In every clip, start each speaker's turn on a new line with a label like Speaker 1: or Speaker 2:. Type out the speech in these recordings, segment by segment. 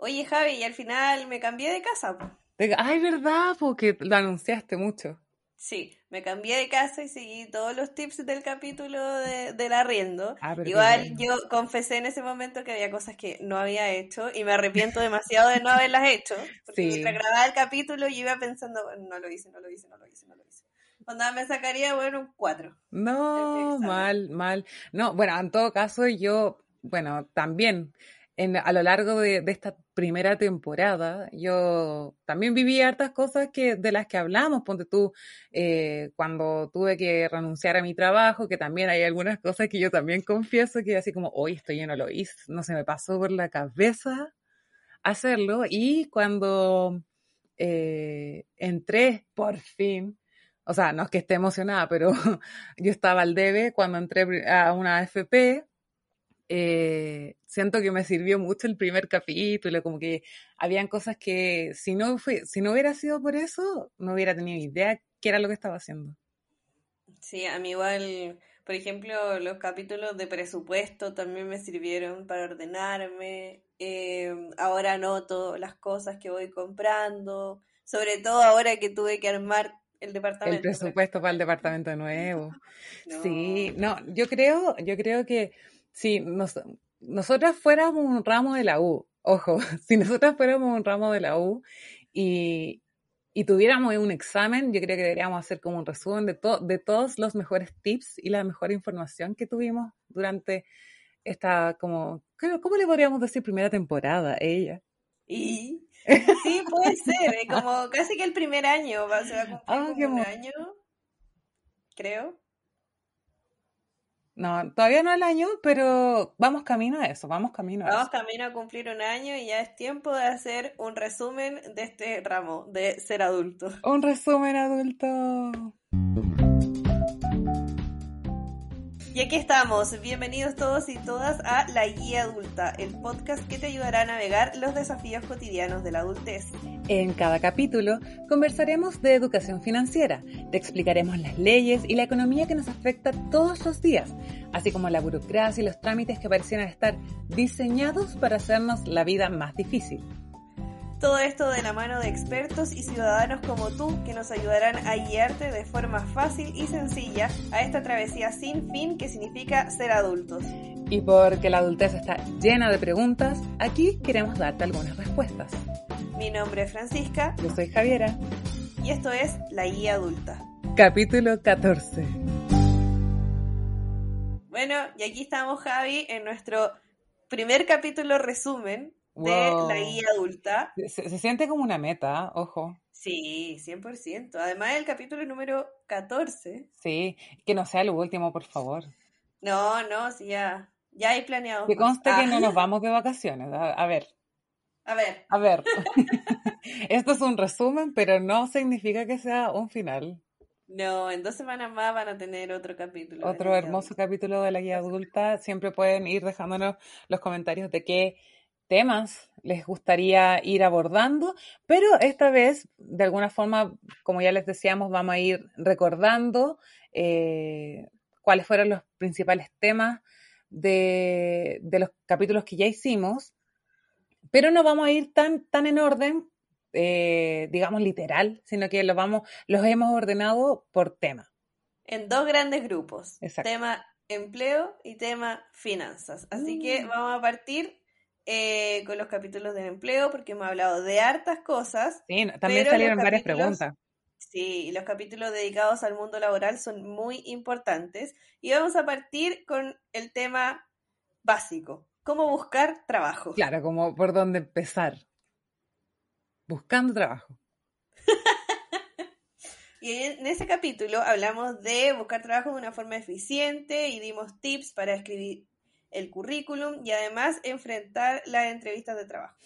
Speaker 1: Oye, Javi, y al final me cambié de casa.
Speaker 2: Ay, ¿verdad? Porque lo anunciaste mucho.
Speaker 1: Sí, me cambié de casa y seguí todos los tips del capítulo de, del arriendo. Ah, Igual yo confesé en ese momento que había cosas que no había hecho y me arrepiento demasiado de no haberlas hecho. Porque mientras grababa el capítulo yo iba pensando, no lo hice, no lo hice, no lo hice, no lo hice. Cuando me sacaría, bueno, un 4.
Speaker 2: No, mal, mal. No, bueno, en todo caso yo, bueno, también a lo largo de, esta primera temporada, yo también viví hartas cosas que, de las que hablamos. Ponte tú, eh, cuando tuve que renunciar a mi trabajo, que también hay algunas cosas que yo también confieso que así como, hoy estoy lleno lo hice, no se me pasó por la cabeza hacerlo. Y cuando eh, entré por fin, o sea, no es que esté emocionada, pero yo estaba al debe cuando entré a una AFP eh, siento que me sirvió mucho el primer capítulo, como que habían cosas que si no, fue, si no hubiera sido por eso, no hubiera tenido idea qué era lo que estaba haciendo.
Speaker 1: Sí, a mí igual, por ejemplo, los capítulos de presupuesto también me sirvieron para ordenarme. Eh, ahora noto las cosas que voy comprando, sobre todo ahora que tuve que armar el departamento.
Speaker 2: El presupuesto para el departamento nuevo. Sí, no, yo creo, yo creo que si nos, nosotras fuéramos un ramo de la U, ojo, si nosotras fuéramos un ramo de la U y, y tuviéramos un examen, yo creo que deberíamos hacer como un resumen de, de todos los mejores tips y la mejor información que tuvimos durante esta, como, ¿cómo le podríamos decir primera temporada a ella?
Speaker 1: Y sí, puede ser, eh, como casi que el primer año, va, se va a cumplir ah, un año, creo.
Speaker 2: No, todavía no el año, pero vamos camino a eso, vamos camino
Speaker 1: a Vamos camino a cumplir un año y ya es tiempo de hacer un resumen de este ramo, de ser adulto.
Speaker 2: Un resumen adulto.
Speaker 1: Y aquí estamos, bienvenidos todos y todas a La Guía Adulta, el podcast que te ayudará a navegar los desafíos cotidianos de la adultez.
Speaker 2: En cada capítulo conversaremos de educación financiera, te explicaremos las leyes y la economía que nos afecta todos los días, así como la burocracia y los trámites que parecieran estar diseñados para hacernos la vida más difícil.
Speaker 1: Todo esto de la mano de expertos y ciudadanos como tú que nos ayudarán a guiarte de forma fácil y sencilla a esta travesía sin fin que significa ser adultos.
Speaker 2: Y porque la adultez está llena de preguntas, aquí queremos darte algunas respuestas.
Speaker 1: Mi nombre es Francisca.
Speaker 2: Yo soy Javiera.
Speaker 1: Y esto es La Guía Adulta.
Speaker 2: Capítulo 14.
Speaker 1: Bueno, y aquí estamos Javi en nuestro primer capítulo resumen de la guía adulta.
Speaker 2: Se, siente como una meta, ojo.
Speaker 1: Sí, 100%. Además, el capítulo número 14.
Speaker 2: Sí, que no sea el último, por favor.
Speaker 1: No, no, sí, ya, ya hay planeado.
Speaker 2: Que conste que no nos vamos de vacaciones. A, ver.
Speaker 1: A ver.
Speaker 2: A ver. Esto es un resumen, pero no significa que sea un final.
Speaker 1: No, en dos semanas más van a tener otro capítulo.
Speaker 2: Otro hermoso capítulo de la guía adulta. Siempre pueden ir dejándonos los comentarios de qué temas les gustaría ir abordando, pero esta vez, de alguna forma, como ya les decíamos, vamos a ir recordando eh, cuáles fueron los principales temas de, los capítulos que ya hicimos, pero no vamos a ir tan, tan en orden, eh, digamos, literal, sino que los, vamos, los hemos ordenado por tema.
Speaker 1: En dos grandes grupos. Tema empleo y tema finanzas. Así que mm. vamos a partir eh, con los capítulos del empleo, porque hemos hablado de hartas cosas.
Speaker 2: Sí, también salieron varias preguntas.
Speaker 1: Sí, los capítulos dedicados al mundo laboral son muy importantes. Y vamos a partir con el tema básico, cómo buscar trabajo.
Speaker 2: Claro, como por dónde empezar. Buscando trabajo.
Speaker 1: y en ese capítulo hablamos de buscar trabajo de una forma eficiente y dimos tips para escribir el currículum y además enfrentar las entrevistas de trabajo.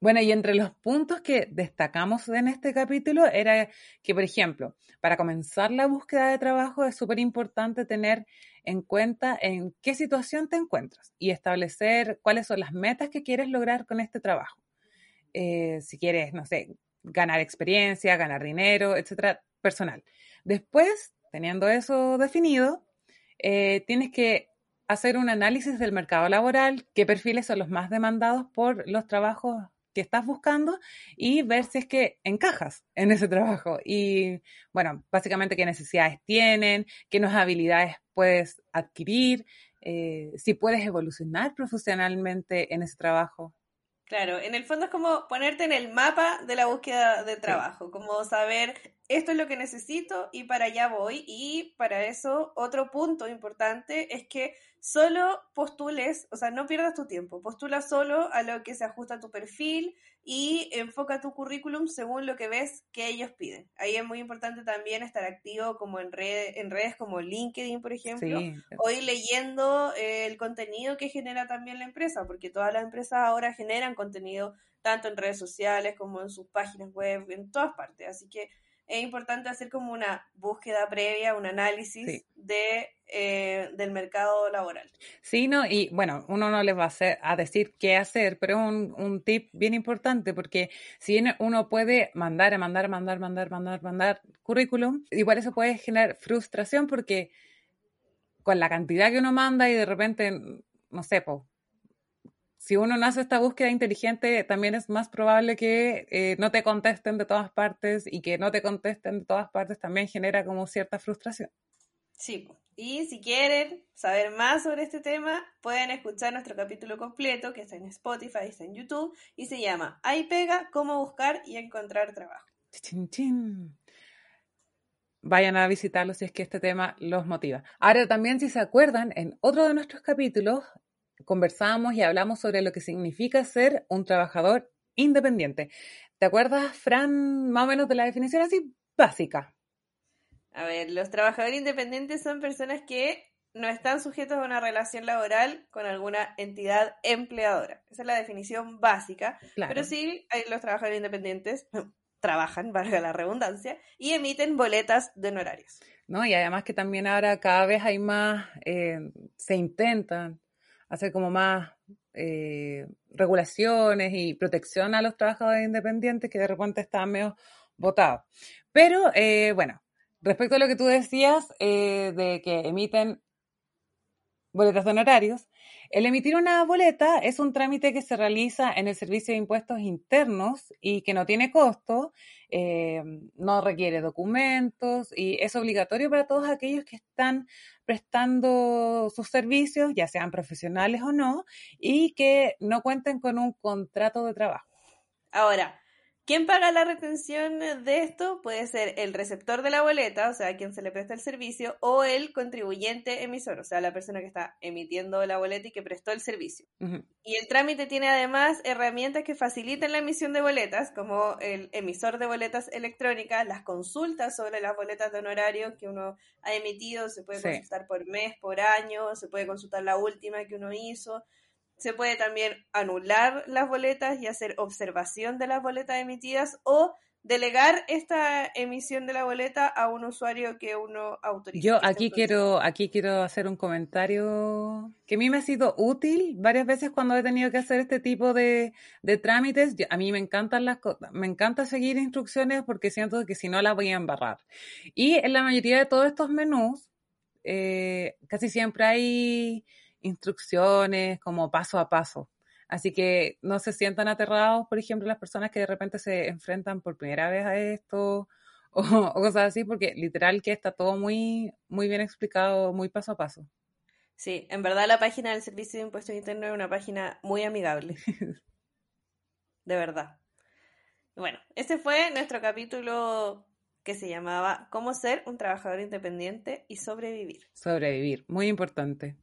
Speaker 2: Bueno, y entre los puntos que destacamos en este capítulo era que, por ejemplo, para comenzar la búsqueda de trabajo es súper importante tener en cuenta en qué situación te encuentras y establecer cuáles son las metas que quieres lograr con este trabajo. Eh, si quieres, no sé, ganar experiencia, ganar dinero, etcétera, personal. Después, teniendo eso definido, eh, tienes que hacer un análisis del mercado laboral, qué perfiles son los más demandados por los trabajos que estás buscando y ver si es que encajas en ese trabajo. Y bueno, básicamente qué necesidades tienen, qué nuevas habilidades puedes adquirir, eh, si puedes evolucionar profesionalmente en ese trabajo.
Speaker 1: Claro, en el fondo es como ponerte en el mapa de la búsqueda de trabajo, como saber esto es lo que necesito y para allá voy. Y para eso, otro punto importante es que solo postules, o sea, no pierdas tu tiempo, postula solo a lo que se ajusta a tu perfil y enfoca tu currículum según lo que ves que ellos piden. Ahí es muy importante también estar activo como en, en redes como LinkedIn, por ejemplo, o ir leyendo eh, el contenido que genera también la empresa, porque todas las empresas ahora generan contenido tanto en redes sociales como en sus páginas web, en todas partes. Así que es importante hacer como una búsqueda previa, un análisis de, eh, del mercado laboral.
Speaker 2: Sí, no, y bueno, uno no les va a, a decir qué hacer, pero un, un tip bien importante, porque si uno puede mandar, mandar, mandar, mandar, mandar, mandar currículum, igual eso puede generar frustración porque con la cantidad que uno manda y de repente, no sé, pues si uno no hace esta búsqueda inteligente, también es más probable que eh, no te contesten de todas partes y que no te contesten de todas partes también genera como cierta frustración.
Speaker 1: Sí, y si quieren saber más sobre este tema, pueden escuchar nuestro capítulo completo que está en Spotify, está en YouTube y se llama Ahí pega, cómo buscar y encontrar trabajo.
Speaker 2: Vayan a visitarlo si es que este tema los motiva. Ahora también si se acuerdan, en otro de nuestros capítulos conversamos y hablamos sobre lo que significa ser un trabajador independiente. ¿Te acuerdas, Fran, más o menos de la definición así básica?
Speaker 1: A ver, los trabajadores independientes son personas que no están sujetos a una relación laboral con alguna entidad empleadora. Esa es la definición básica. Pero sí, los trabajadores independientes trabajan, valga la redundancia, y emiten boletas de honorarios.
Speaker 2: No, y además que también ahora cada vez hay más, eh, se intentan hacer como más eh, regulaciones y protección a los trabajadores independientes que de repente están medio votados. Pero eh, bueno, respecto a lo que tú decías eh, de que emiten boletas honorarios, el emitir una boleta es un trámite que se realiza en el Servicio de Impuestos Internos y que no tiene costo, eh, no requiere documentos y es obligatorio para todos aquellos que están prestando sus servicios, ya sean profesionales o no, y que no cuenten con un contrato de trabajo.
Speaker 1: Ahora, ¿Quién paga la retención de esto? Puede ser el receptor de la boleta, o sea, quien se le presta el servicio, o el contribuyente emisor, o sea, la persona que está emitiendo la boleta y que prestó el servicio. Y el trámite tiene además herramientas que facilitan la emisión de boletas, como el emisor de boletas electrónicas, las consultas sobre las boletas de honorario que uno ha emitido, se puede consultar por mes, por año, se puede consultar la última que uno hizo se puede también anular las boletas y hacer observación de las boletas emitidas o delegar esta emisión de la boleta a un usuario que uno autoriza.
Speaker 2: Yo aquí quiero, aquí quiero hacer un comentario que a mí me ha sido útil varias veces cuando he tenido que hacer este tipo de, trámites. a mí me encantan las me encanta seguir instrucciones porque siento que si no las voy a embarrar. Y en la mayoría de todos estos menús, eh, casi siempre hay instrucciones como paso a paso. Así que no se sientan aterrados, por ejemplo, las personas que de repente se enfrentan por primera vez a esto o, cosas así, porque literal que está todo muy, muy bien explicado, muy paso a paso.
Speaker 1: Sí, en verdad la página del Servicio de Impuestos Internos es una página muy amigable. de verdad. Bueno, este fue nuestro capítulo que se llamaba Cómo ser un trabajador independiente y sobrevivir.
Speaker 2: Sobrevivir, muy importante.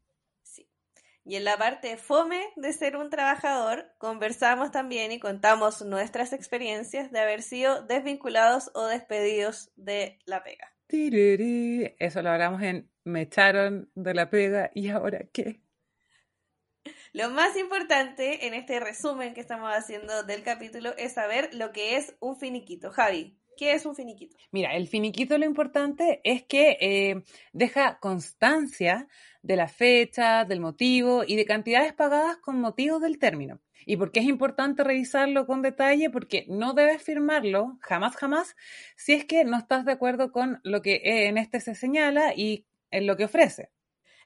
Speaker 1: Y en la parte fome de ser un trabajador, conversamos también y contamos nuestras experiencias de haber sido desvinculados o despedidos de la pega.
Speaker 2: Eso lo hablamos en Me echaron de la pega y ahora qué.
Speaker 1: Lo más importante en este resumen que estamos haciendo del capítulo es saber lo que es un finiquito. Javi, ¿Qué es un finiquito?
Speaker 2: Mira, el finiquito lo importante es que eh, deja constancia de la fecha, del motivo y de cantidades pagadas con motivo del término. ¿Y por qué es importante revisarlo con detalle? Porque no debes firmarlo, jamás, jamás, si es que no estás de acuerdo con lo que en este se señala y en lo que ofrece.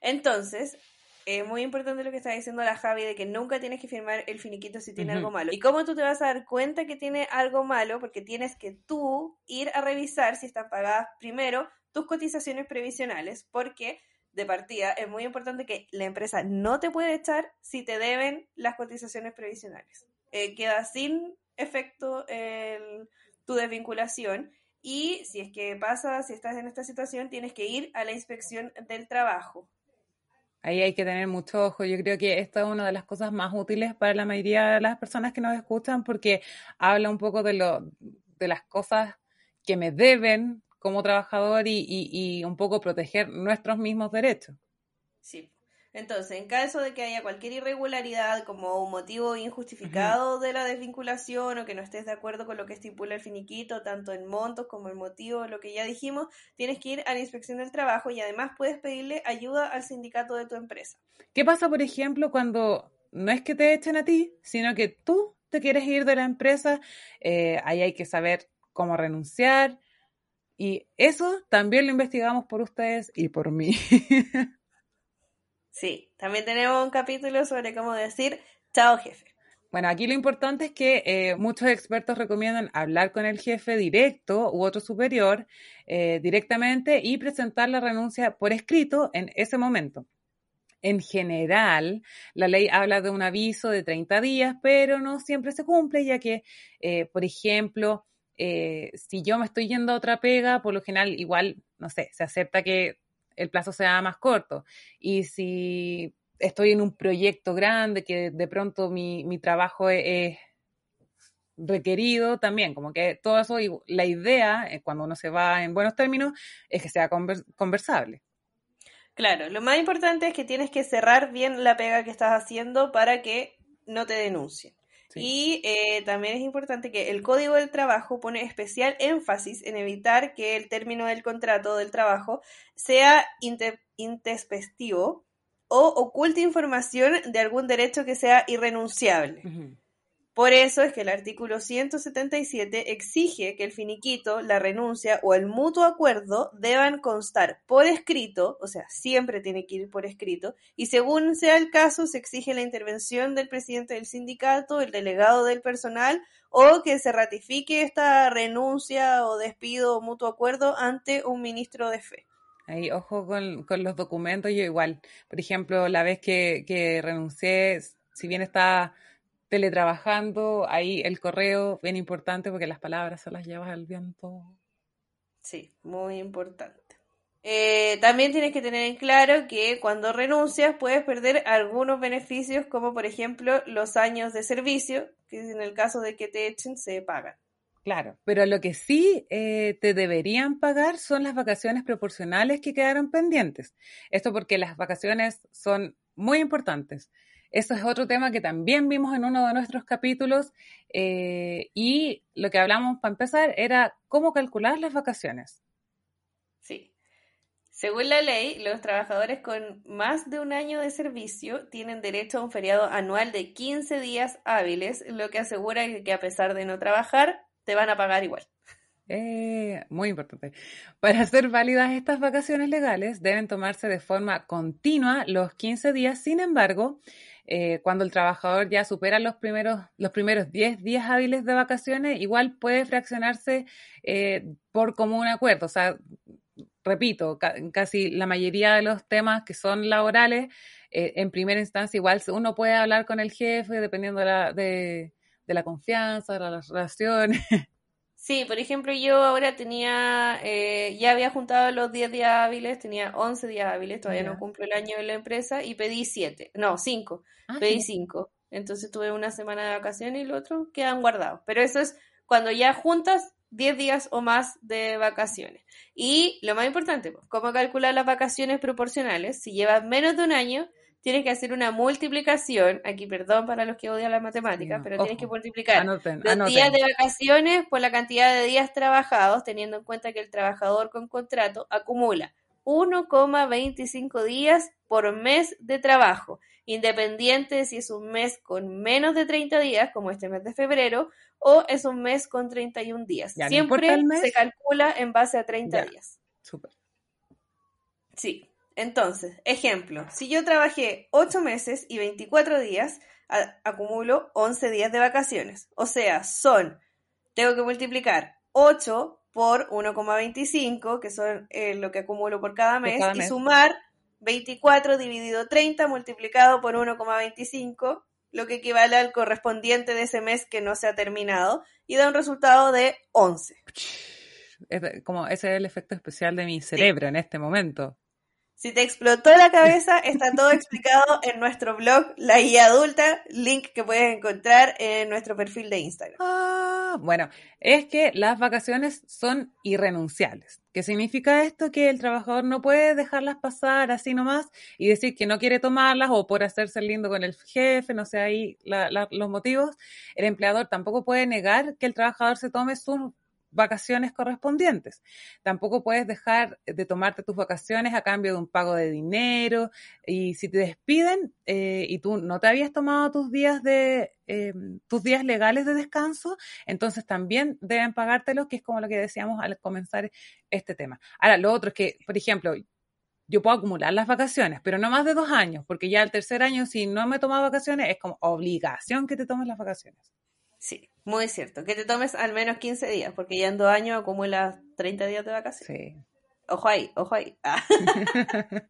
Speaker 1: Entonces, es muy importante lo que está diciendo la Javi de que nunca tienes que firmar el finiquito si tiene algo malo. ¿Y cómo tú te vas a dar cuenta que tiene algo malo? Porque tienes que tú ir a revisar si están pagadas primero tus cotizaciones previsionales, porque de partida es muy importante que la empresa no te puede echar si te deben las cotizaciones previsionales. Eh, queda sin efecto tu desvinculación y si es que pasa, si estás en esta situación, tienes que ir a la inspección del trabajo.
Speaker 2: Ahí hay que tener mucho ojo. Yo creo que esta es una de las cosas más útiles para la mayoría de las personas que nos escuchan porque habla un poco de, lo, de las cosas que me deben como trabajador y, y un poco proteger nuestros mismos derechos.
Speaker 1: Sí. Entonces, en caso de que haya cualquier irregularidad como un motivo injustificado de la desvinculación o que no estés de acuerdo con lo que estipula el finiquito, tanto en montos como el motivo, lo que ya dijimos, tienes que ir a la inspección del trabajo y además puedes pedirle ayuda al sindicato de tu empresa.
Speaker 2: ¿Qué pasa, por ejemplo, cuando no es que te echen a ti, sino que tú te quieres ir de la empresa? Eh, ahí hay que saber cómo renunciar. Y eso también lo investigamos por ustedes y por mí.
Speaker 1: Sí, también tenemos un capítulo sobre cómo decir chao jefe.
Speaker 2: Bueno, aquí lo importante es que eh, muchos expertos recomiendan hablar con el jefe directo u otro superior eh, directamente y presentar la renuncia por escrito en ese momento. En general, la ley habla de un aviso de 30 días, pero no siempre se cumple, ya que, eh, por ejemplo, si yo me estoy yendo a otra pega, por lo general igual, no sé, se acepta que el plazo sea más corto. Y si estoy en un proyecto grande que de pronto mi, trabajo e-, es, requerido también, como que todo eso, la idea, eh, cuando uno se va en buenos términos, es que sea conversable.
Speaker 1: Claro, lo más importante es que tienes que cerrar bien la pega que estás haciendo para que no te denuncien. Y eh, también es importante que el Código del Trabajo pone especial énfasis en evitar que el término del contrato del trabajo sea intespectivo o oculte información de algún derecho que sea irrenunciable. Por eso es que el artículo 177 exige que el finiquito, la renuncia o el mutuo acuerdo deban constar por escrito, o sea, siempre tiene que ir por escrito, y según sea el caso, se exige la intervención del presidente del sindicato, el delegado del personal, o que se ratifique esta renuncia o despido o mutuo acuerdo ante un ministro de fe.
Speaker 2: Ahí, ojo con, los documentos, yo igual, por ejemplo, la vez que, que renuncié, si bien está teletrabajando, ahí el correo, bien importante porque las palabras se las llevas al viento.
Speaker 1: Sí, muy importante. Eh, también tienes que tener en claro que cuando renuncias puedes perder algunos beneficios como por ejemplo los años de servicio, que en el caso de que te echen se pagan.
Speaker 2: Claro, pero lo que sí eh, te deberían pagar son las vacaciones proporcionales que quedaron pendientes. Esto porque las vacaciones son muy importantes. Eso es otro tema que también vimos en uno de nuestros capítulos eh, y lo que hablamos para empezar era cómo calcular las vacaciones.
Speaker 1: Sí. Según la ley, los trabajadores con más de un año de servicio tienen derecho a un feriado anual de 15 días hábiles, lo que asegura que a pesar de no trabajar, te van a pagar igual.
Speaker 2: Eh, muy importante. Para ser válidas estas vacaciones legales, deben tomarse de forma continua los 15 días. Sin embargo, eh, cuando el trabajador ya supera los primeros, los primeros 10 días hábiles de vacaciones, igual puede fraccionarse eh, por común acuerdo. O sea, repito, casi la mayoría de los temas que son laborales, eh, en primera instancia, igual uno puede hablar con el jefe dependiendo de la, de, de la confianza, de las relaciones.
Speaker 1: Sí, por ejemplo, yo ahora tenía, eh, ya había juntado los 10 días hábiles, tenía 11 días hábiles, todavía no cumplo el año en la empresa y pedí 7, no, 5, ah, pedí 5. Entonces tuve una semana de vacaciones y el otro quedan guardados. Pero eso es cuando ya juntas 10 días o más de vacaciones. Y lo más importante, pues, ¿cómo calcular las vacaciones proporcionales? Si llevas menos de un año, tienes que hacer una multiplicación, aquí perdón para los que odian las matemáticas, pero tienes que multiplicar. Los días de vacaciones por la cantidad de días trabajados, teniendo en cuenta que el trabajador con contrato acumula 1,25 días por mes de trabajo, independiente de si es un mes con menos de 30 días, como este mes de febrero, o es un mes con 31 días. Siempre se calcula en base a 30 días.
Speaker 2: Súper.
Speaker 1: Sí, Entonces, ejemplo, si yo trabajé 8 meses y 24 días, acumulo 11 días de vacaciones. O sea, son, tengo que multiplicar 8 por 1,25, que son eh, lo que acumulo por cada mes, y sumar 24 dividido 30 multiplicado por 1,25, lo que equivale al correspondiente de ese mes que no se ha terminado, y da un resultado de 11.
Speaker 2: como ese es el efecto especial de mi cerebro en este momento.
Speaker 1: Si te explotó la cabeza, está todo explicado en nuestro blog La Guía Adulta, link que puedes encontrar en nuestro perfil de Instagram.
Speaker 2: Ah, bueno, es que las vacaciones son irrenunciables. ¿Qué significa esto? Que el trabajador no puede dejarlas pasar así nomás y decir que no quiere tomarlas o por hacerse lindo con el jefe, no sé ahí los motivos. El empleador tampoco puede negar que el trabajador se tome sus vacaciones correspondientes. Tampoco puedes dejar de tomarte tus vacaciones a cambio de un pago de dinero y si te despiden eh, y tú no te habías tomado tus días de eh, tus días legales de descanso, entonces también deben pagártelos, que es como lo que decíamos al comenzar este tema. Ahora, lo otro es que, por ejemplo, yo puedo acumular las vacaciones, pero no más de dos años, porque ya el tercer año, si no me he tomado vacaciones, es como obligación que te tomes las vacaciones.
Speaker 1: Sí, muy cierto. Que te tomes al menos 15 días, porque ya en dos años acumulas 30 días de vacaciones. Sí. Ojo ahí, ojo ahí. Ah.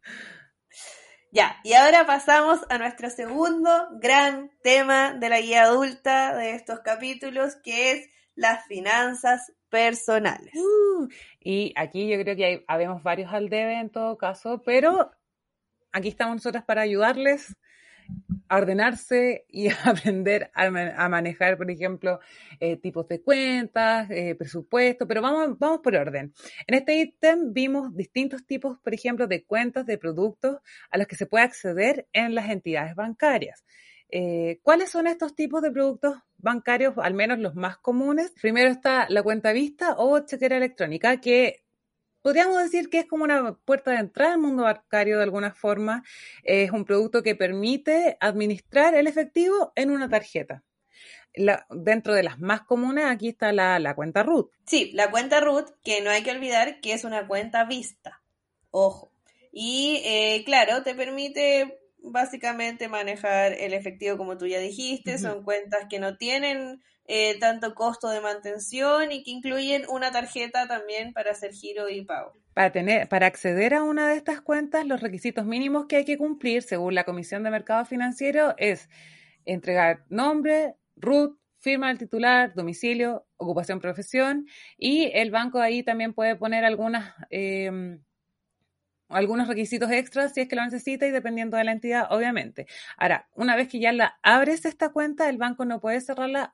Speaker 1: ya, y ahora pasamos a nuestro segundo gran tema de la guía adulta de estos capítulos, que es las finanzas personales.
Speaker 2: Uh, y aquí yo creo que hay, habemos varios al debe en todo caso, pero aquí estamos nosotros para ayudarles a ordenarse y aprender a, manejar, por ejemplo, eh, tipos de cuentas, eh, presupuesto, pero vamos, vamos por orden. En este ítem vimos distintos tipos, por ejemplo, de cuentas de productos a los que se puede acceder en las entidades bancarias. Eh, ¿Cuáles son estos tipos de productos bancarios, al menos los más comunes? Primero está la cuenta vista o chequera electrónica, que podríamos decir que es como una puerta de entrada al mundo bancario de alguna forma. Es un producto que permite administrar el efectivo en una tarjeta. dentro de las más comunes, aquí está la, cuenta root.
Speaker 1: Sí, la cuenta root, que no hay que olvidar que es una cuenta vista. Ojo. Y eh, claro, te permite básicamente manejar el efectivo como tú ya dijiste. Son cuentas que no tienen eh, tanto costo de mantención y que incluyen una tarjeta también para hacer giro y pago.
Speaker 2: Para, tener, para acceder a una de estas cuentas, los requisitos mínimos que hay que cumplir, según la Comisión de Mercado Financiero, es entregar nombre, RUT, firma del titular, domicilio, ocupación, profesión, y el banco ahí también puede poner algunas... Em, algunos requisitos extras si es que lo necesita y dependiendo de la entidad, obviamente. Ahora, una vez que ya la abres esta cuenta, el banco no puede cerrarla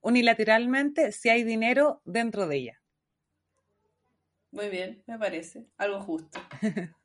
Speaker 2: unilateralmente si hay dinero dentro de ella.
Speaker 1: Muy bien, me parece. Algo justo.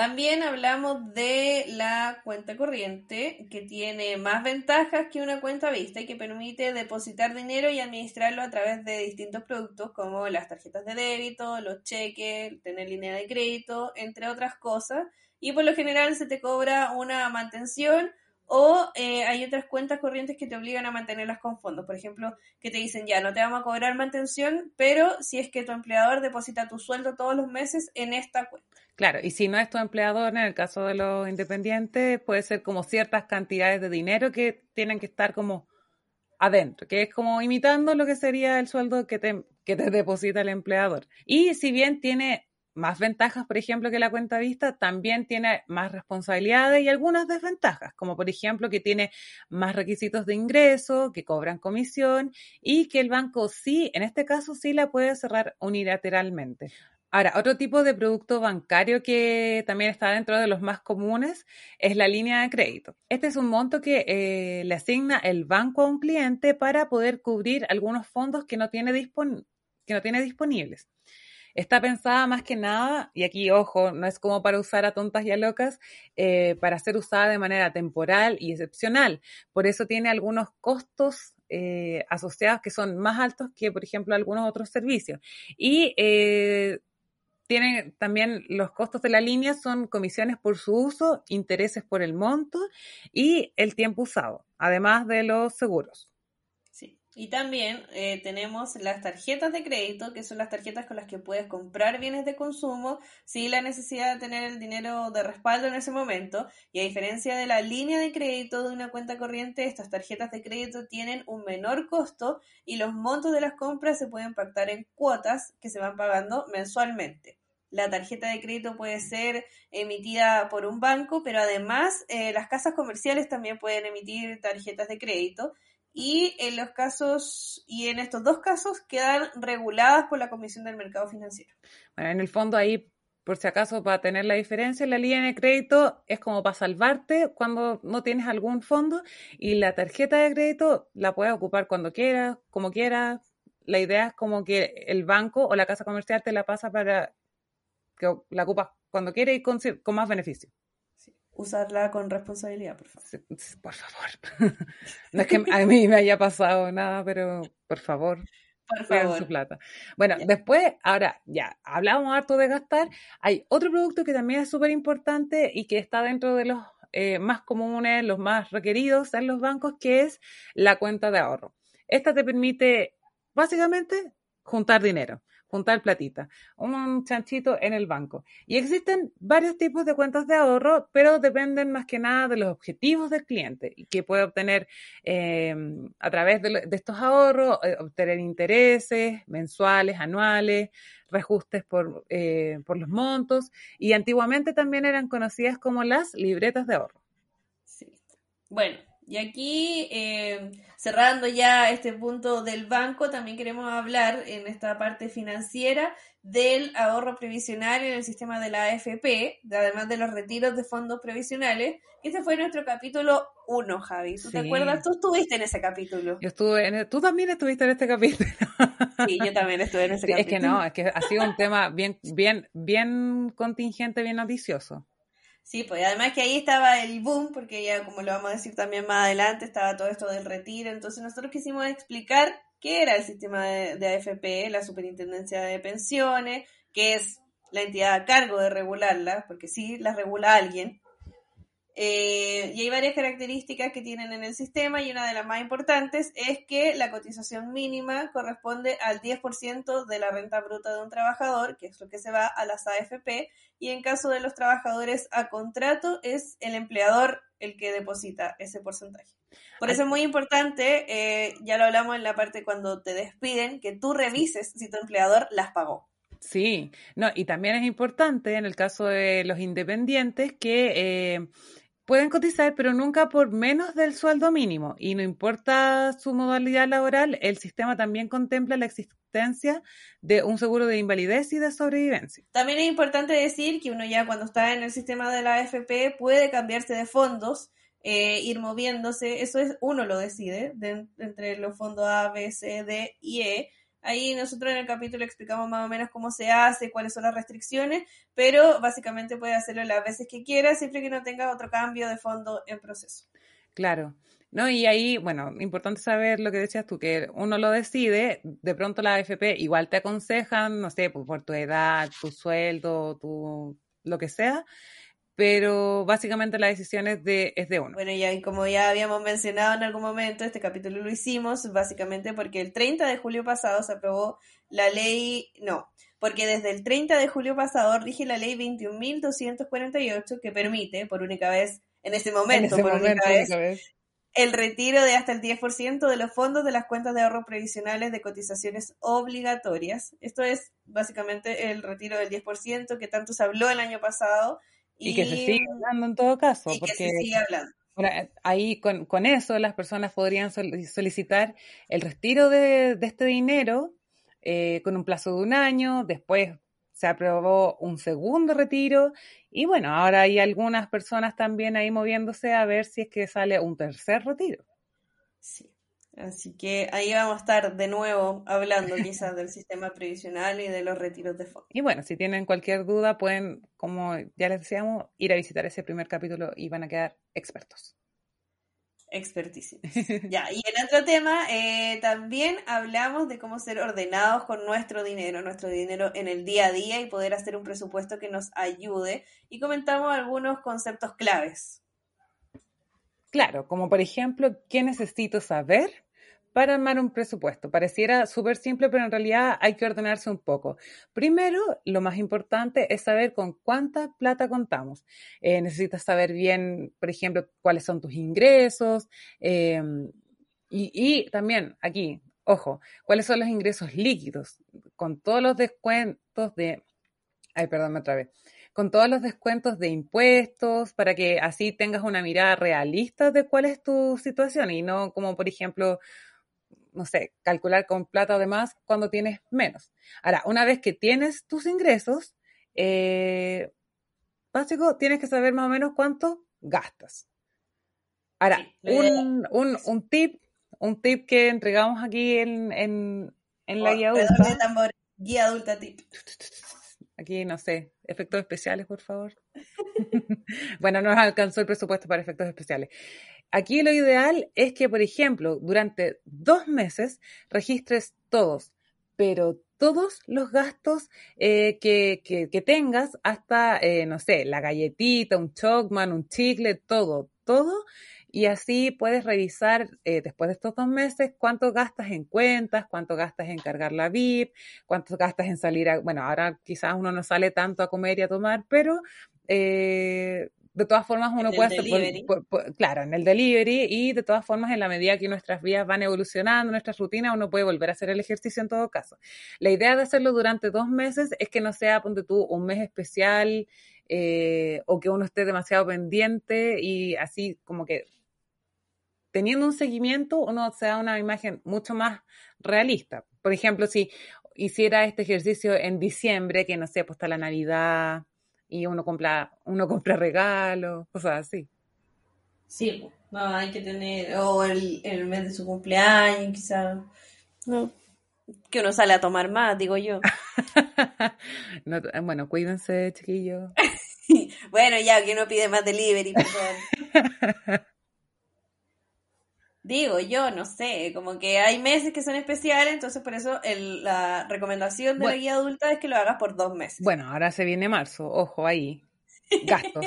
Speaker 1: También hablamos de la cuenta corriente, que tiene más ventajas que una cuenta vista y que permite depositar dinero y administrarlo a través de distintos productos como las tarjetas de débito, los cheques, tener línea de crédito, entre otras cosas. Y por lo general se te cobra una mantención o eh, hay otras cuentas corrientes que te obligan a mantenerlas con fondos. Por ejemplo, que te dicen ya no te vamos a cobrar mantención, pero si es que tu empleador deposita tu sueldo todos los meses en esta cuenta.
Speaker 2: Claro, y si no es tu empleador, en el caso de los independientes, puede ser como ciertas cantidades de dinero que tienen que estar como adentro, que es como imitando lo que sería el sueldo que te, que te deposita el empleador. Y si bien tiene más ventajas, por ejemplo, que la cuenta vista, también tiene más responsabilidades y algunas desventajas, como por ejemplo que tiene más requisitos de ingreso, que cobran comisión y que el banco sí, en este caso sí la puede cerrar unilateralmente. Ahora, otro tipo de producto bancario que también está dentro de los más comunes es la línea de crédito. Este es un monto que eh, le asigna el banco a un cliente para poder cubrir algunos fondos que no tiene, que no tiene disponibles. Está pensada más que nada, y aquí ojo, no es como para usar a tontas y a locas, eh, para ser usada de manera temporal y excepcional. Por eso tiene algunos costos eh, asociados que son más altos que, por ejemplo, algunos otros servicios. Y eh, tiene también los costos de la línea son comisiones por su uso, intereses por el monto y el tiempo usado, además de los seguros.
Speaker 1: Y también eh, tenemos las tarjetas de crédito, que son las tarjetas con las que puedes comprar bienes de consumo sin la necesidad de tener el dinero de respaldo en ese momento. Y a diferencia de la línea de crédito de una cuenta corriente, estas tarjetas de crédito tienen un menor costo y los montos de las compras se pueden pactar en cuotas que se van pagando mensualmente. La tarjeta de crédito puede ser emitida por un banco, pero además eh, las casas comerciales también pueden emitir tarjetas de crédito y en los casos, y en estos dos casos quedan reguladas por la Comisión del Mercado Financiero.
Speaker 2: Bueno, en el fondo ahí, por si acaso, para tener la diferencia, la línea de crédito es como para salvarte cuando no tienes algún fondo y la tarjeta de crédito la puedes ocupar cuando quieras, como quieras. La idea es como que el banco o la casa comercial te la pasa para que la ocupas cuando quieras y con, con más beneficio
Speaker 1: usarla con responsabilidad, por favor.
Speaker 2: por favor. no es que a mí me haya pasado nada, pero por favor. Por favor. su plata. Bueno, después, ahora ya, hablábamos harto de gastar. Hay otro producto que también es súper importante y que está dentro de los eh, más comunes, los más requeridos en los bancos, que es la cuenta de ahorro. Esta te permite, básicamente, juntar dinero juntar platita, un chanchito en el banco. Y existen varios tipos de cuentas de ahorro, pero dependen más que nada de los objetivos del cliente y que puede obtener eh, a través de, estos ahorros, eh, obtener intereses mensuales, anuales, reajustes por, eh, por los montos y antiguamente también eran conocidas como las libretas de ahorro.
Speaker 1: Sí. Bueno, y aquí, eh, cerrando ya este punto del banco, también queremos hablar en esta parte financiera del ahorro previsional en el sistema de la AFP, además de los retiros de fondos previsionales. Este fue nuestro capítulo 1, Javi. ¿Tú te acuerdas? Tú estuviste en ese capítulo.
Speaker 2: Yo estuve en tú también estuviste en este capítulo.
Speaker 1: Sí, yo también estuve en ese capítulo.
Speaker 2: Es que no, es que ha sido un tema bien, bien, bien contingente, bien noticioso.
Speaker 1: Sí, pues además que ahí estaba el boom, porque ya como lo vamos a decir también más adelante, estaba todo esto del retiro, entonces nosotros quisimos explicar qué era el sistema de, AFP, la Superintendencia de Pensiones, que es la entidad a cargo de regularla, porque sí, la regula alguien, eh, y hay varias características que tienen en el sistema y una de las más importantes es que la cotización mínima corresponde al 10% de la renta bruta de un trabajador, que es lo que se va a las AFP, y en caso de los trabajadores a contrato es el empleador el que deposita ese porcentaje. Por eso es muy importante, eh, ya lo hablamos en la parte cuando te despiden, que tú revises si tu empleador las pagó.
Speaker 2: Sí, no, y también es importante en el caso de los independientes que eh, pueden cotizar, pero nunca por menos del sueldo mínimo. Y no importa su modalidad laboral, el sistema también contempla la existencia de un seguro de invalidez y de sobrevivencia.
Speaker 1: También es importante decir que uno ya cuando está en el sistema de la AFP puede cambiarse de fondos, eh, ir moviéndose. Eso es uno lo decide entre los fondos A, B, C, D y E Ahí nosotros en el capítulo explicamos más o menos cómo se hace, cuáles son las restricciones, pero básicamente puede hacerlo las veces que quiera, siempre que no tenga otro cambio de fondo en proceso.
Speaker 2: Claro. No, y ahí, bueno, importante saber lo que decías tú, que uno lo decide, de pronto la AFP igual te aconsejan, no sé, por tu edad, tu sueldo, tu lo que sea, pero básicamente la decisión es de, es de uno.
Speaker 1: Bueno, y como ya habíamos mencionado en algún momento, este capítulo lo hicimos básicamente porque el 30 de julio pasado se aprobó la ley, no, porque desde el 30 de julio pasado rige la ley 21.248 que permite, por única vez, en este momento, por única, vez, el retiro de hasta el 10% de los fondos de las cuentas de ahorro previsionales de cotizaciones obligatorias. Esto es básicamente el retiro del 10% que tanto se habló el año pasado
Speaker 2: y, que se sigue hablando en todo caso.
Speaker 1: porque, que se sigue hablando.
Speaker 2: ahí con, con, eso las personas podrían solicitar el retiro de, de este dinero eh, con un plazo de un año, después se aprobó un segundo retiro y bueno, ahora hay algunas personas también ahí moviéndose a ver si es que sale un tercer retiro.
Speaker 1: Sí. Así que ahí vamos a estar de nuevo hablando quizás del sistema previsional y de los retiros de fondos.
Speaker 2: Y bueno, si tienen cualquier duda, pueden, como ya les decíamos, ir a visitar ese primer capítulo y van a quedar expertos.
Speaker 1: Expertísimos. ya, y en otro tema, eh, también hablamos de cómo ser ordenados con nuestro dinero, nuestro dinero en el día a día y poder hacer un presupuesto que nos ayude. Y comentamos algunos conceptos claves.
Speaker 2: Claro, como por ejemplo, ¿qué necesito saber para armar un presupuesto. Pareciera súper simple, pero en realidad hay que ordenarse un poco. Primero, lo más importante es saber con cuánta plata contamos. Eh, necesitas saber bien, por ejemplo, cuáles son tus ingresos em, y, también aquí, ojo, cuáles son los ingresos líquidos con todos los descuentos de... Ay, perdón, otra vez con todos los descuentos de impuestos, para que así tengas una mirada realista de cuál es tu situación y no como, por ejemplo, no sé, calcular con plata o demás cuando tienes menos. Ahora, una vez que tienes tus ingresos, eh, básico, tienes que saber más o menos cuánto gastas. Ahora, un, un, un, tip, un tip que entregamos aquí en, en, en la oh, guía
Speaker 1: adulta. guía adulta tip.
Speaker 2: Aquí, no sé, efectos especiales, por favor. bueno, no nos alcanzó el presupuesto para efectos especiales. Aquí lo ideal es que, por ejemplo, durante dos meses registres todos, pero todos los gastos eh, que, que, tengas, hasta, eh, no sé, la galletita, un chocman, un chicle, todo, todo. Y así puedes revisar eh, después de estos dos meses cuánto gastas en cuentas, cuánto gastas en cargar la VIP, cuánto gastas en salir a, bueno, ahora quizás uno no sale tanto a comer y a tomar, pero de todas formas uno puede hacer, claro, en el delivery y de todas formas en la medida que nuestras vías van evolucionando, nuestras rutinas, uno puede volver a hacer el ejercicio en todo caso. La idea de hacerlo durante dos meses es que no sea, ponte tú, un mes especial eh, o que uno esté demasiado pendiente y así como que teniendo un seguimiento uno se da una imagen mucho más realista. Por ejemplo, si hiciera este ejercicio en diciembre, que no sé, pues está la Navidad, y uno compra, uno compra regalos, cosas así.
Speaker 1: Sí, no, hay que tener, o el, el mes de su cumpleaños, quizás. No, que uno sale a tomar más, digo yo.
Speaker 2: bueno, cuídense, chiquillos.
Speaker 1: bueno, ya, que uno pide más delivery, perdón. Digo yo, no sé, como que hay meses que son especiales, entonces por eso la recomendación de la guía adulta es que lo hagas por dos meses.
Speaker 2: Bueno, ahora se viene marzo, ojo ahí, gastos.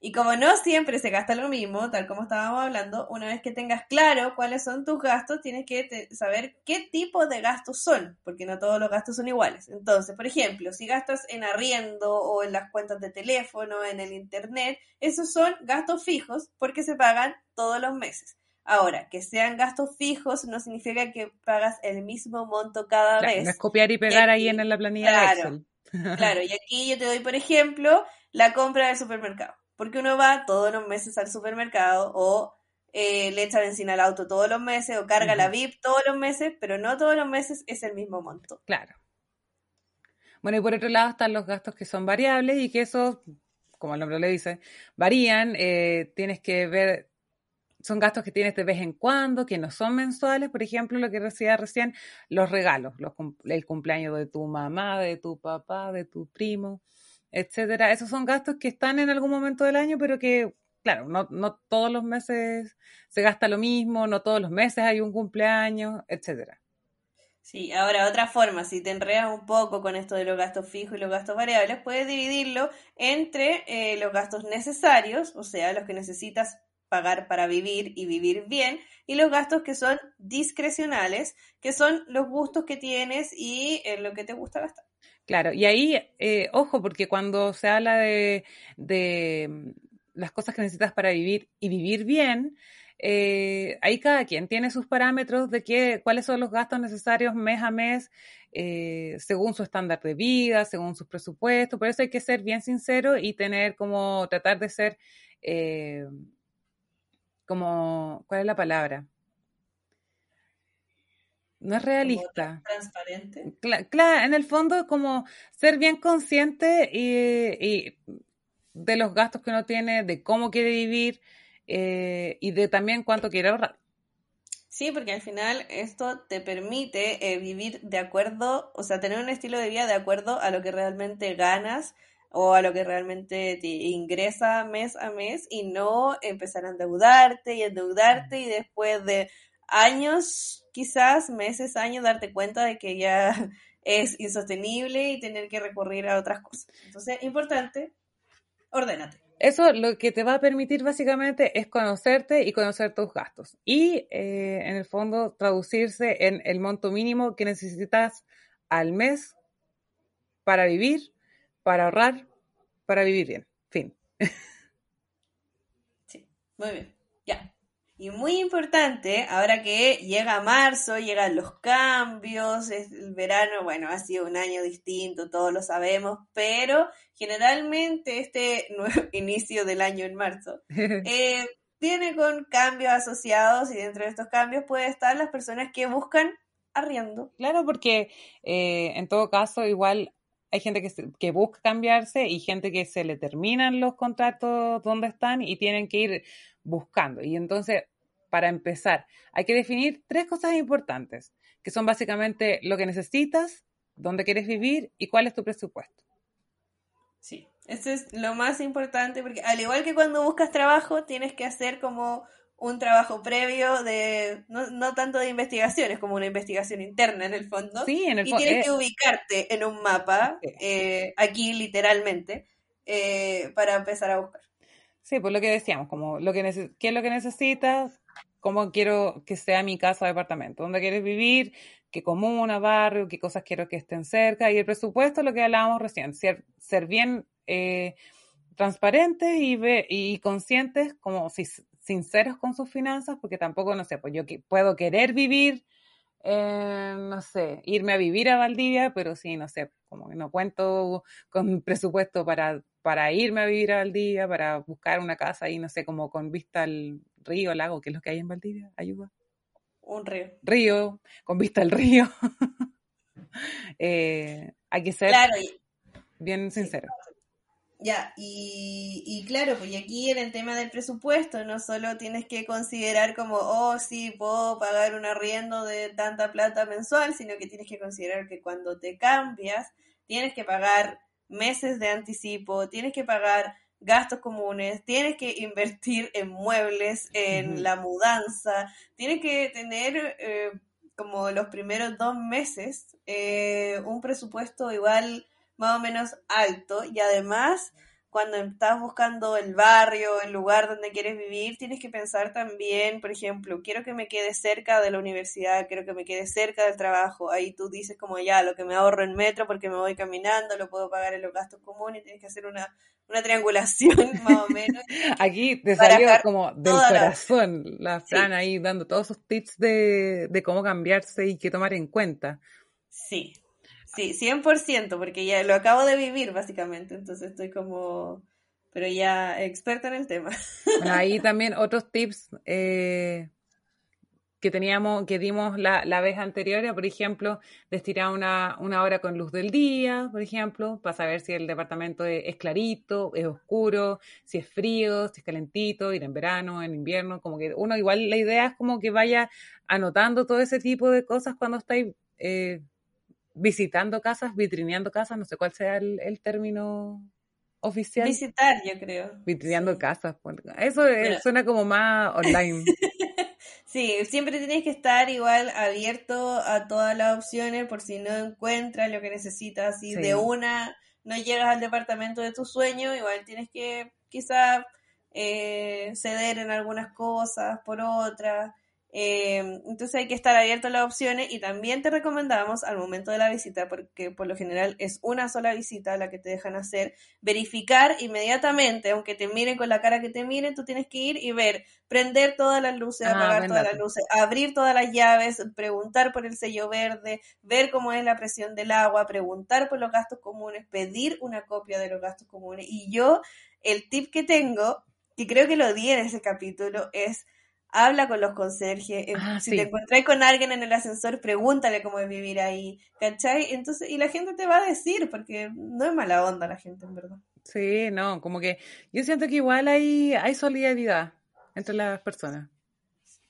Speaker 1: y como no siempre se gasta lo mismo, tal como estábamos hablando, una vez que tengas claro cuáles son tus gastos, tienes que saber qué tipo de gastos son, porque no todos los gastos son iguales. Entonces, por ejemplo, si gastas en arriendo o en las cuentas de teléfono, en el internet, esos son gastos fijos porque se pagan todos los meses. Ahora, que sean gastos fijos no significa que pagas el mismo monto cada vez.
Speaker 2: No es copiar y pegar ahí en la planilla
Speaker 1: claro, claro, y aquí yo te doy, por ejemplo, la compra del supermercado. Porque uno va todos los meses al supermercado o eh, le echa benzina al auto todos los meses o carga la VIP todos los meses, pero no todos los meses es el mismo monto.
Speaker 2: Claro. Bueno, y por otro lado están los gastos que son variables y que esos, como el nombre le dice, varían. Eh, tienes que ver son gastos que tienes de vez en cuando, que no son mensuales, por ejemplo, lo que decía recién, los regalos, el cumpleaños de tu mamá, de tu papá, de tu primo, etcétera. Esos son gastos que están en algún momento del año, pero que, claro, no, no todos los meses se gasta lo mismo, no todos los meses hay un cumpleaños, etcétera.
Speaker 1: Sí, ahora otra forma, si te enredas un poco con esto de los gastos fijos y los gastos variables, puedes dividirlo entre eh, los gastos necesarios, o sea, los que necesitas pagar para vivir y vivir bien, y los gastos que son discrecionales, que son los gustos que tienes y eh, lo que te gusta gastar.
Speaker 2: Claro, y ahí, eh, ojo, porque cuando se habla de, de, mm, las cosas que necesitas para vivir y vivir bien, eh, ahí cada quien tiene sus parámetros de qué, cuáles son los gastos necesarios mes a mes, según su estándar de vida, según sus presupuestos. Por eso hay que ser bien sincero y tener como tratar de ser como, ¿cuál es la palabra? No es realista.
Speaker 1: Transparente.
Speaker 2: Claro, en el fondo como ser bien consciente y, de los gastos que uno tiene, de cómo quiere vivir eh, y de también cuánto quiere ahorrar.
Speaker 1: Sí, porque al final esto te permite eh, vivir de acuerdo, o sea, tener un estilo de vida de acuerdo a lo que realmente ganas o a lo que realmente te ingresa mes a mes y no empezar a endeudarte y endeudarte y después de años, quizás meses, años, darte cuenta de que ya es insostenible y tener que recurrir a otras cosas. Entonces, importante, ordénate.
Speaker 2: eso lo que te va a permitir básicamente es conocerte y conocer tus gastos. Y eh, en el fondo traducirse en el monto mínimo que necesitas al mes para vivir, para ahorrar, para vivir bien. Fin.
Speaker 1: Sí, muy bien. Ya. Y muy importante, ahora que llega marzo, llegan los cambios, el verano, bueno, ha sido un año distinto, todos lo sabemos, pero generalmente este nuevo inicio del año en marzo eh, viene con cambios asociados y dentro de estos cambios puede estar las personas que buscan arriendo.
Speaker 2: Claro, porque eh, en todo caso igual hay gente que, que busca cambiarse y gente que se le terminan los contratos donde están y tienen que ir buscando. Y entonces, para empezar, hay que definir tres cosas importantes, que son básicamente lo que necesitas, dónde quieres vivir y cuál es tu presupuesto.
Speaker 1: Sí, eso es lo más importante, porque al igual que cuando buscas trabajo, tienes que hacer como un trabajo previo de, no, tanto de investigaciones, como una investigación interna en el fondo.
Speaker 2: Sí, en el
Speaker 1: fondo. Y tienes eh, que ubicarte en un mapa, eh, aquí literalmente, eh, para empezar a buscar.
Speaker 2: Sí, pues lo que decíamos, como lo que qué es lo que necesitas, cómo quiero que sea mi casa o departamento, dónde quieres vivir, qué comuna, barrio, qué cosas quiero que estén cerca y el presupuesto, lo que hablábamos recién, ser, ser bien eh, transparentes y, y conscientes, como si, sinceros con sus finanzas, porque tampoco, no sé, pues yo puedo querer vivir eh, no sé, irme a vivir a Valdivia, pero sí, no sé, como que no cuento con presupuesto para, para irme a vivir a Valdivia, para buscar una casa ahí, no sé, como con vista al río, lago, que es lo que hay en Valdivia, ayuda.
Speaker 1: Un río.
Speaker 2: Río, con vista al río. Eh, hay que ser bien sincero.
Speaker 1: Ya, y, claro, pues aquí en el tema del presupuesto no solo tienes que considerar como, oh, sí, puedo pagar un arriendo de tanta plata mensual, sino que tienes que considerar que cuando te cambias, tienes que pagar meses de anticipo, tienes que pagar gastos comunes, tienes que invertir en muebles, en la mudanza, tienes que tener eh, como los primeros dos meses eh, un presupuesto igual más o menos alto y además cuando estás buscando el barrio, el lugar donde quieres vivir, tienes que pensar también, por ejemplo, quiero que me quede cerca de la universidad, quiero que me quede cerca del trabajo. Ahí tú dices como ya, lo que me ahorro en metro porque me voy caminando, lo puedo pagar en los gastos comunes, tienes que hacer una, una triangulación más o menos.
Speaker 2: Aquí te salió como del corazón la, Fran ahí dando todos esos tips de, de cómo cambiarse y qué tomar en cuenta.
Speaker 1: Sí, Sí, 100%, porque ya lo acabo de vivir básicamente, entonces estoy como, pero ya experta en el tema.
Speaker 2: ahí también otros tips eh, que teníamos, que dimos la, la, vez anterior, por ejemplo, destinar una, una hora con luz del día, por ejemplo, para saber si el departamento es, clarito, es oscuro, si es frío, si es calentito, ir en verano, en invierno, como que uno igual la idea es como que vaya anotando todo ese tipo de cosas cuando estáis eh, visitando casas, vitrineando casas, no sé cuál sea el, término oficial.
Speaker 1: Visitar, yo creo.
Speaker 2: Vitrineando casas. Pues, eso suena como más online.
Speaker 1: sí, siempre tienes que estar igual abierto a todas las opciones por si no encuentras lo que necesitas. Si de una no llegas al departamento de tu sueño, igual tienes que quizá eh, ceder en algunas cosas por otras. Eh, entonces hay que estar abierto a las opciones y también te recomendamos al momento de la visita, porque por lo general es una sola visita la que te dejan hacer, verificar inmediatamente, aunque te miren con la cara que te miren, tú tienes que ir y ver, prender todas las luces, ah, apagar todas las luces, abrir todas las llaves, preguntar por el sello verde, ver cómo es la presión del agua, preguntar por los gastos comunes, pedir una copia de los gastos comunes. Y yo, el tip que tengo, que creo que lo di en ese capítulo, es habla con los conserjes, ah, si te encontrás con alguien en el ascensor, pregúntale cómo es vivir ahí, ¿cachai? Entonces, y la gente te va a decir, porque no es mala onda la gente, en verdad.
Speaker 2: Sí, no, como que yo siento que igual hay, hay solidaridad entre las personas.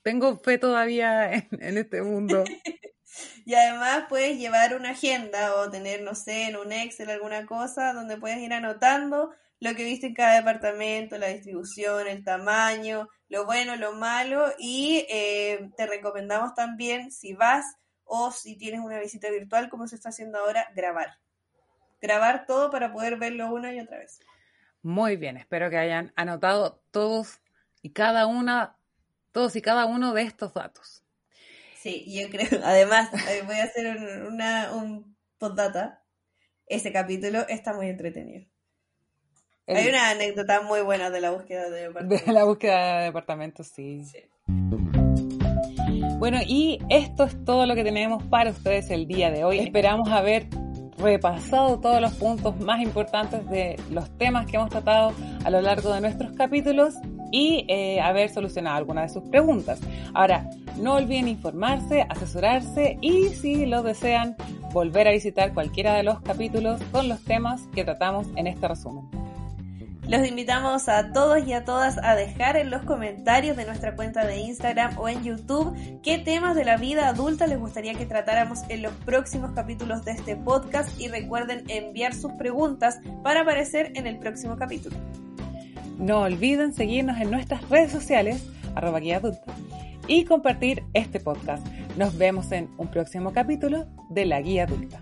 Speaker 2: Tengo fe todavía en, este mundo.
Speaker 1: y además puedes llevar una agenda o tener, no sé, en un Excel alguna cosa donde puedes ir anotando lo que viste en cada departamento, la distribución, el tamaño, lo bueno, lo malo y eh, te recomendamos también si vas o si tienes una visita virtual como se está haciendo ahora, grabar. Grabar todo para poder verlo una y otra vez.
Speaker 2: Muy bien, espero que hayan anotado todos y cada una, todos y cada uno de estos datos.
Speaker 1: Sí, yo creo, además, eh, voy a hacer un, una, un postdata. Ese capítulo está muy entretenido. Hay una anécdota muy buena de la búsqueda de departamentos.
Speaker 2: De la búsqueda de departamentos, sí. sí. Bueno, y esto es todo lo que tenemos para ustedes el día de hoy. Esperamos haber repasado todos los puntos más importantes de los temas que hemos tratado a lo largo de nuestros capítulos y eh, haber solucionado algunas de sus preguntas. Ahora, no olviden informarse, asesorarse y si lo desean, volver a visitar cualquiera de los capítulos con los temas que tratamos en este resumen.
Speaker 1: Los invitamos a todos y a todas a dejar en los comentarios de nuestra cuenta de Instagram o en YouTube qué temas de la vida adulta les gustaría que tratáramos en los próximos capítulos de este podcast y recuerden enviar sus preguntas para aparecer en el próximo capítulo.
Speaker 2: No olviden seguirnos en nuestras redes sociales, arroba guía adulta, y compartir este podcast. Nos vemos en un próximo capítulo de La Guía Adulta.